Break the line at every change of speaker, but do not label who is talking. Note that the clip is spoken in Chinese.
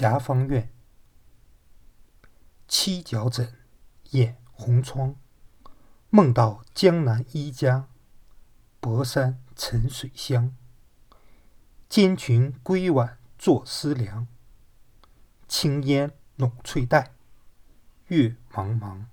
霞芳院七角枕掩红窗。梦到江南一家薄山沉水香兼群归晚坐思量。青烟笼翠黛月茫茫。